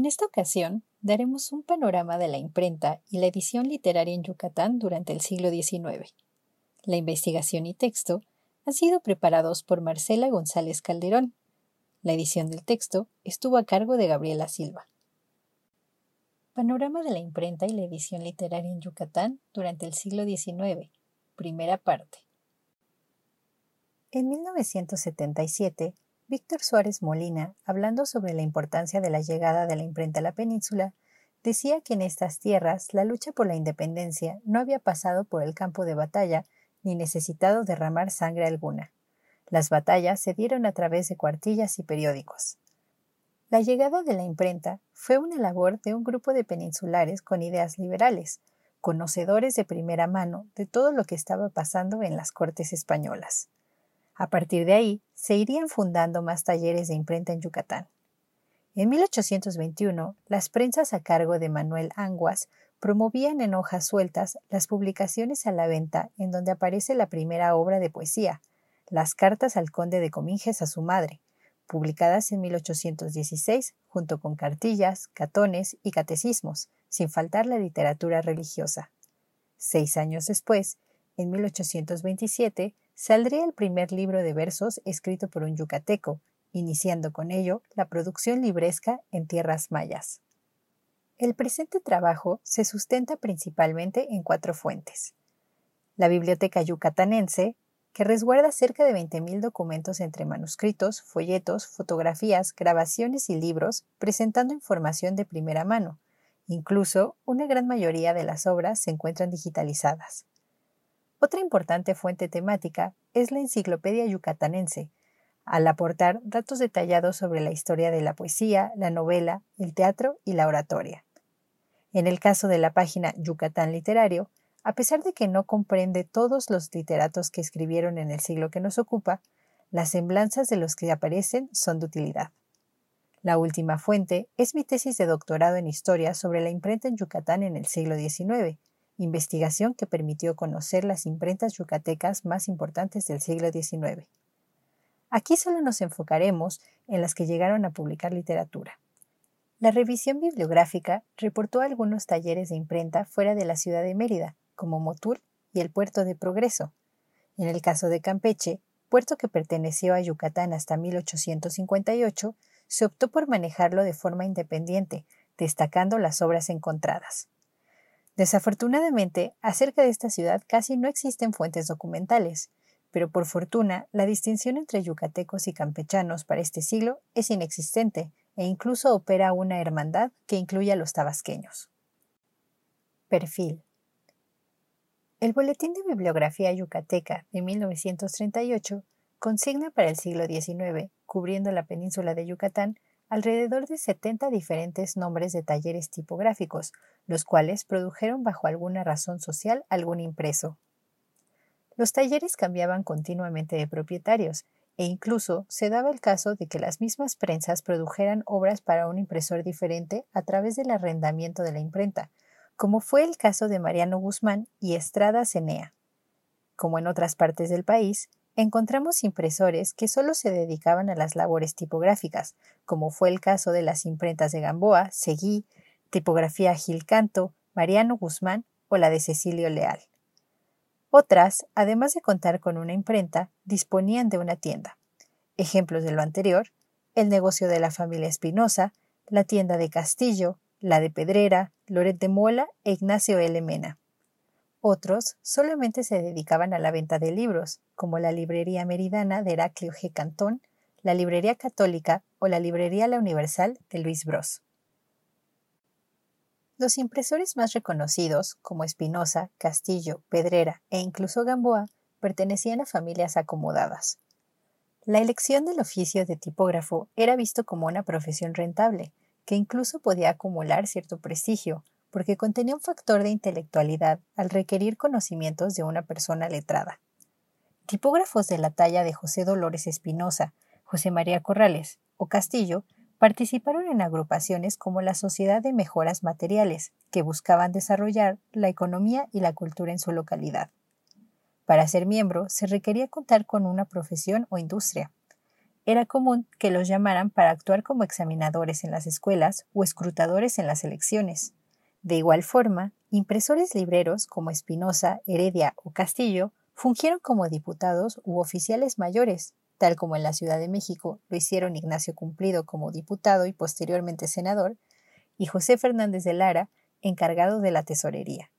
En esta ocasión daremos un panorama de la imprenta y la edición literaria en Yucatán durante el siglo XIX. La investigación y texto han sido preparados por Marcela González Calderón. La edición del texto estuvo a cargo de Gabriela Silva. Panorama de la imprenta y la edición literaria en Yucatán durante el siglo XIX. Primera parte. En 1977, Víctor Suárez Molina, hablando sobre la importancia de la llegada de la imprenta a la península, decía que en estas tierras la lucha por la independencia no había pasado por el campo de batalla ni necesitado derramar sangre alguna. Las batallas se dieron a través de cuartillas y periódicos. La llegada de la imprenta fue una labor de un grupo de peninsulares con ideas liberales, conocedores de primera mano de todo lo que estaba pasando en las cortes españolas. A partir de ahí, se irían fundando más talleres de imprenta en Yucatán. En 1821, las prensas a cargo de Manuel Anguas promovían en hojas sueltas las publicaciones a la venta en donde aparece la primera obra de poesía, Las cartas al conde de Cominges a su madre, publicadas en 1816 junto con cartillas, catones y catecismos, sin faltar la literatura religiosa. Seis años después, en 1827, saldría el primer libro de versos escrito por un yucateco, iniciando con ello la producción libresca en tierras mayas. El presente trabajo se sustenta principalmente en cuatro fuentes. La Biblioteca Yucatanense, que resguarda cerca de 20.000 documentos entre manuscritos, folletos, fotografías, grabaciones y libros, presentando información de primera mano. Incluso, una gran mayoría de las obras se encuentran digitalizadas. Otra importante fuente temática es la Enciclopedia Yucatanense, al aportar datos detallados sobre la historia de la poesía, la novela, el teatro y la oratoria. En el caso de la página Yucatán Literario, a pesar de que no comprende todos los literatos que escribieron en el siglo que nos ocupa, las semblanzas de los que aparecen son de utilidad. La última fuente es mi tesis de doctorado en historia sobre la imprenta en Yucatán en el siglo XIX, investigación que permitió conocer las imprentas yucatecas más importantes del siglo XIX. Aquí solo nos enfocaremos en las que llegaron a publicar literatura. La revisión bibliográfica reportó algunos talleres de imprenta fuera de la ciudad de Mérida, como Motul y el puerto de Progreso. En el caso de Campeche, puerto que perteneció a Yucatán hasta 1858, se optó por manejarlo de forma independiente, destacando las obras encontradas. Desafortunadamente, acerca de esta ciudad casi no existen fuentes documentales, pero por fortuna la distinción entre yucatecos y campechanos para este siglo es inexistente e incluso opera una hermandad que incluye a los tabasqueños. Perfil. El Boletín de Bibliografía Yucateca de 1938 consigna para el siglo XIX, cubriendo la península de Yucatán, alrededor de 70 diferentes nombres de talleres tipográficos, los cuales produjeron bajo alguna razón social algún impreso. Los talleres cambiaban continuamente de propietarios, e incluso se daba el caso de que las mismas prensas produjeran obras para un impresor diferente a través del arrendamiento de la imprenta, como fue el caso de Mariano Guzmán y Estrada Cenea. Como en otras partes del país, encontramos impresores que solo se dedicaban a las labores tipográficas, como fue el caso de las imprentas de Gamboa, Seguí, Tipografía Gil Canto, Mariano Guzmán o la de Cecilio Leal. Otras, además de contar con una imprenta, disponían de una tienda. Ejemplos de lo anterior, el negocio de la familia Espinosa, la tienda de Castillo, la de Pedrera, Loret de Mola e Ignacio L. Mena. Otros solamente se dedicaban a la venta de libros, como la Librería Meridana de Heraclio G. Cantón, la Librería Católica o la Librería La Universal de Luis Bros. Los impresores más reconocidos, como Espinosa, Castillo, Pedrera e incluso Gamboa, pertenecían a familias acomodadas. La elección del oficio de tipógrafo era visto como una profesión rentable, que incluso podía acumular cierto prestigio, porque contenía un factor de intelectualidad al requerir conocimientos de una persona letrada. Tipógrafos de la talla de José Dolores Espinosa, José María Corrales o Castillo participaron en agrupaciones como la Sociedad de Mejoras Materiales, que buscaban desarrollar la economía y la cultura en su localidad. Para ser miembro se requería contar con una profesión o industria. Era común que los llamaran para actuar como examinadores en las escuelas o escrutadores en las elecciones. De igual forma, impresores libreros como Espinosa, Heredia o Castillo fungieron como diputados u oficiales mayores, tal como en la Ciudad de México lo hicieron Ignacio Cumplido como diputado y posteriormente senador, y José Fernández de Lara, encargado de la tesorería.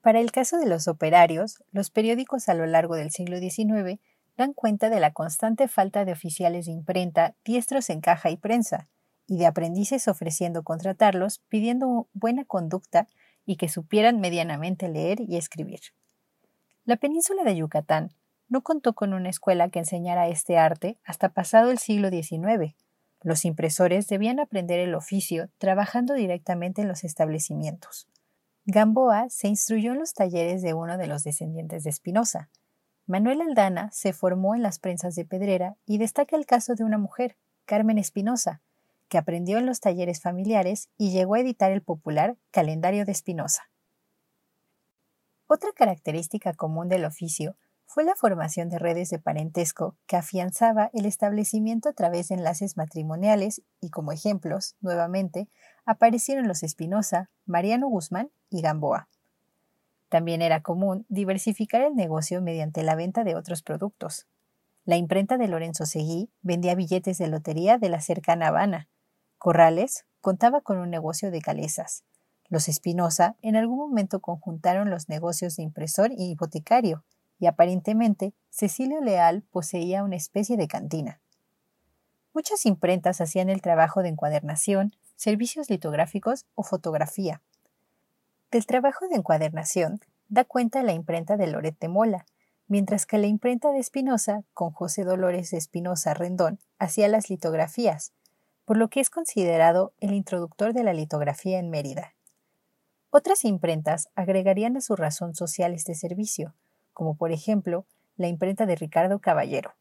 Para el caso de los operarios, los periódicos a lo largo del siglo XIX dan cuenta de la constante falta de oficiales de imprenta diestros en caja y prensa, y de aprendices ofreciendo contratarlos pidiendo buena conducta y que supieran medianamente leer y escribir. La península de Yucatán no contó con una escuela que enseñara este arte hasta pasado el siglo XIX. Los impresores debían aprender el oficio trabajando directamente en los establecimientos. Gamboa se instruyó en los talleres de uno de los descendientes de Espinosa. Manuel Aldana se formó en las prensas de Pedrera y destaca el caso de una mujer, Carmen Espinosa, que aprendió en los talleres familiares y llegó a editar el popular Calendario de Espinosa. Otra característica común del oficio fue la formación de redes de parentesco que afianzaba el establecimiento a través de enlaces matrimoniales y como ejemplos, nuevamente, aparecieron los Espinosa, Mariano Guzmán y Gamboa. También era común diversificar el negocio mediante la venta de otros productos. La imprenta de Lorenzo Seguí vendía billetes de lotería de la cercana Habana, Corrales contaba con un negocio de calezas. Los Espinosa en algún momento conjuntaron los negocios de impresor y hipotecario, y aparentemente Cecilio Leal poseía una especie de cantina. Muchas imprentas hacían el trabajo de encuadernación, servicios litográficos o fotografía. Del trabajo de encuadernación da cuenta la imprenta de Loret Mola, mientras que la imprenta de Espinosa, con José Dolores de Espinosa Rendón, hacía las litografías, por lo que es considerado el introductor de la litografía en Mérida. Otras imprentas agregarían a su razón social este servicio, como por ejemplo la imprenta de Ricardo Caballero.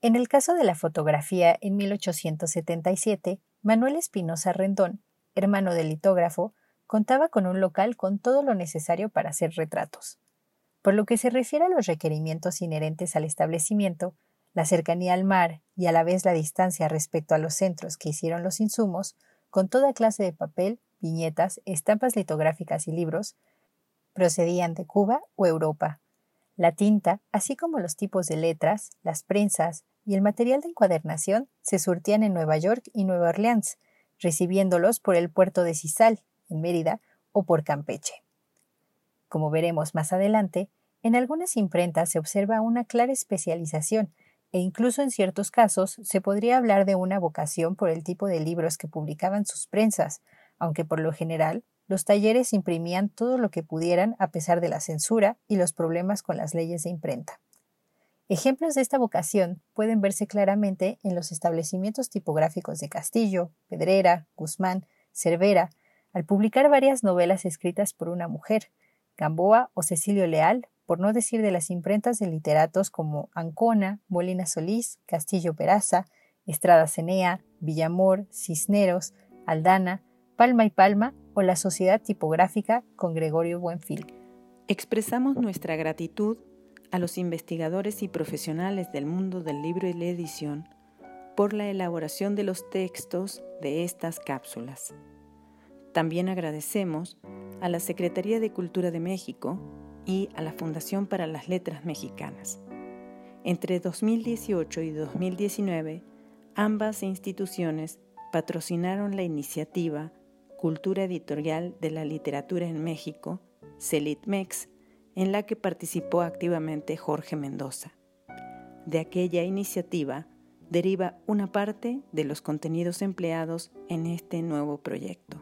En el caso de la fotografía en 1877, Manuel Espinosa Rendón, hermano del litógrafo, contaba con un local con todo lo necesario para hacer retratos. Por lo que se refiere a los requerimientos inherentes al establecimiento, la cercanía al mar y a la vez la distancia respecto a los centros que hicieron los insumos, con toda clase de papel, viñetas, estampas litográficas y libros, procedían de Cuba o Europa. La tinta, así como los tipos de letras, las prensas y el material de encuadernación se surtían en Nueva York y Nueva Orleans, recibiéndolos por el puerto de Cisal, en Mérida, o por Campeche. Como veremos más adelante, en algunas imprentas se observa una clara especialización e incluso en ciertos casos se podría hablar de una vocación por el tipo de libros que publicaban sus prensas, aunque por lo general los talleres imprimían todo lo que pudieran a pesar de la censura y los problemas con las leyes de imprenta. Ejemplos de esta vocación pueden verse claramente en los establecimientos tipográficos de Castillo, Pedrera, Guzmán, Cervera, al publicar varias novelas escritas por una mujer, Gamboa o Cecilio Leal, por no decir de las imprentas de literatos como Ancona, Molina Solís, Castillo Peraza, Estrada Cenea, Villamor, Cisneros, Aldana, Palma y Palma o la Sociedad Tipográfica con Gregorio Buenfil. Expresamos nuestra gratitud a los investigadores y profesionales del mundo del libro y la edición por la elaboración de los textos de estas cápsulas. También agradecemos a la Secretaría de Cultura de México y a la Fundación para las Letras Mexicanas. Entre 2018 y 2019, ambas instituciones patrocinaron la iniciativa Cultura Editorial de la Literatura en México, CELITMEX, en la que participó activamente Jorge Mendoza. De aquella iniciativa deriva una parte de los contenidos empleados en este nuevo proyecto.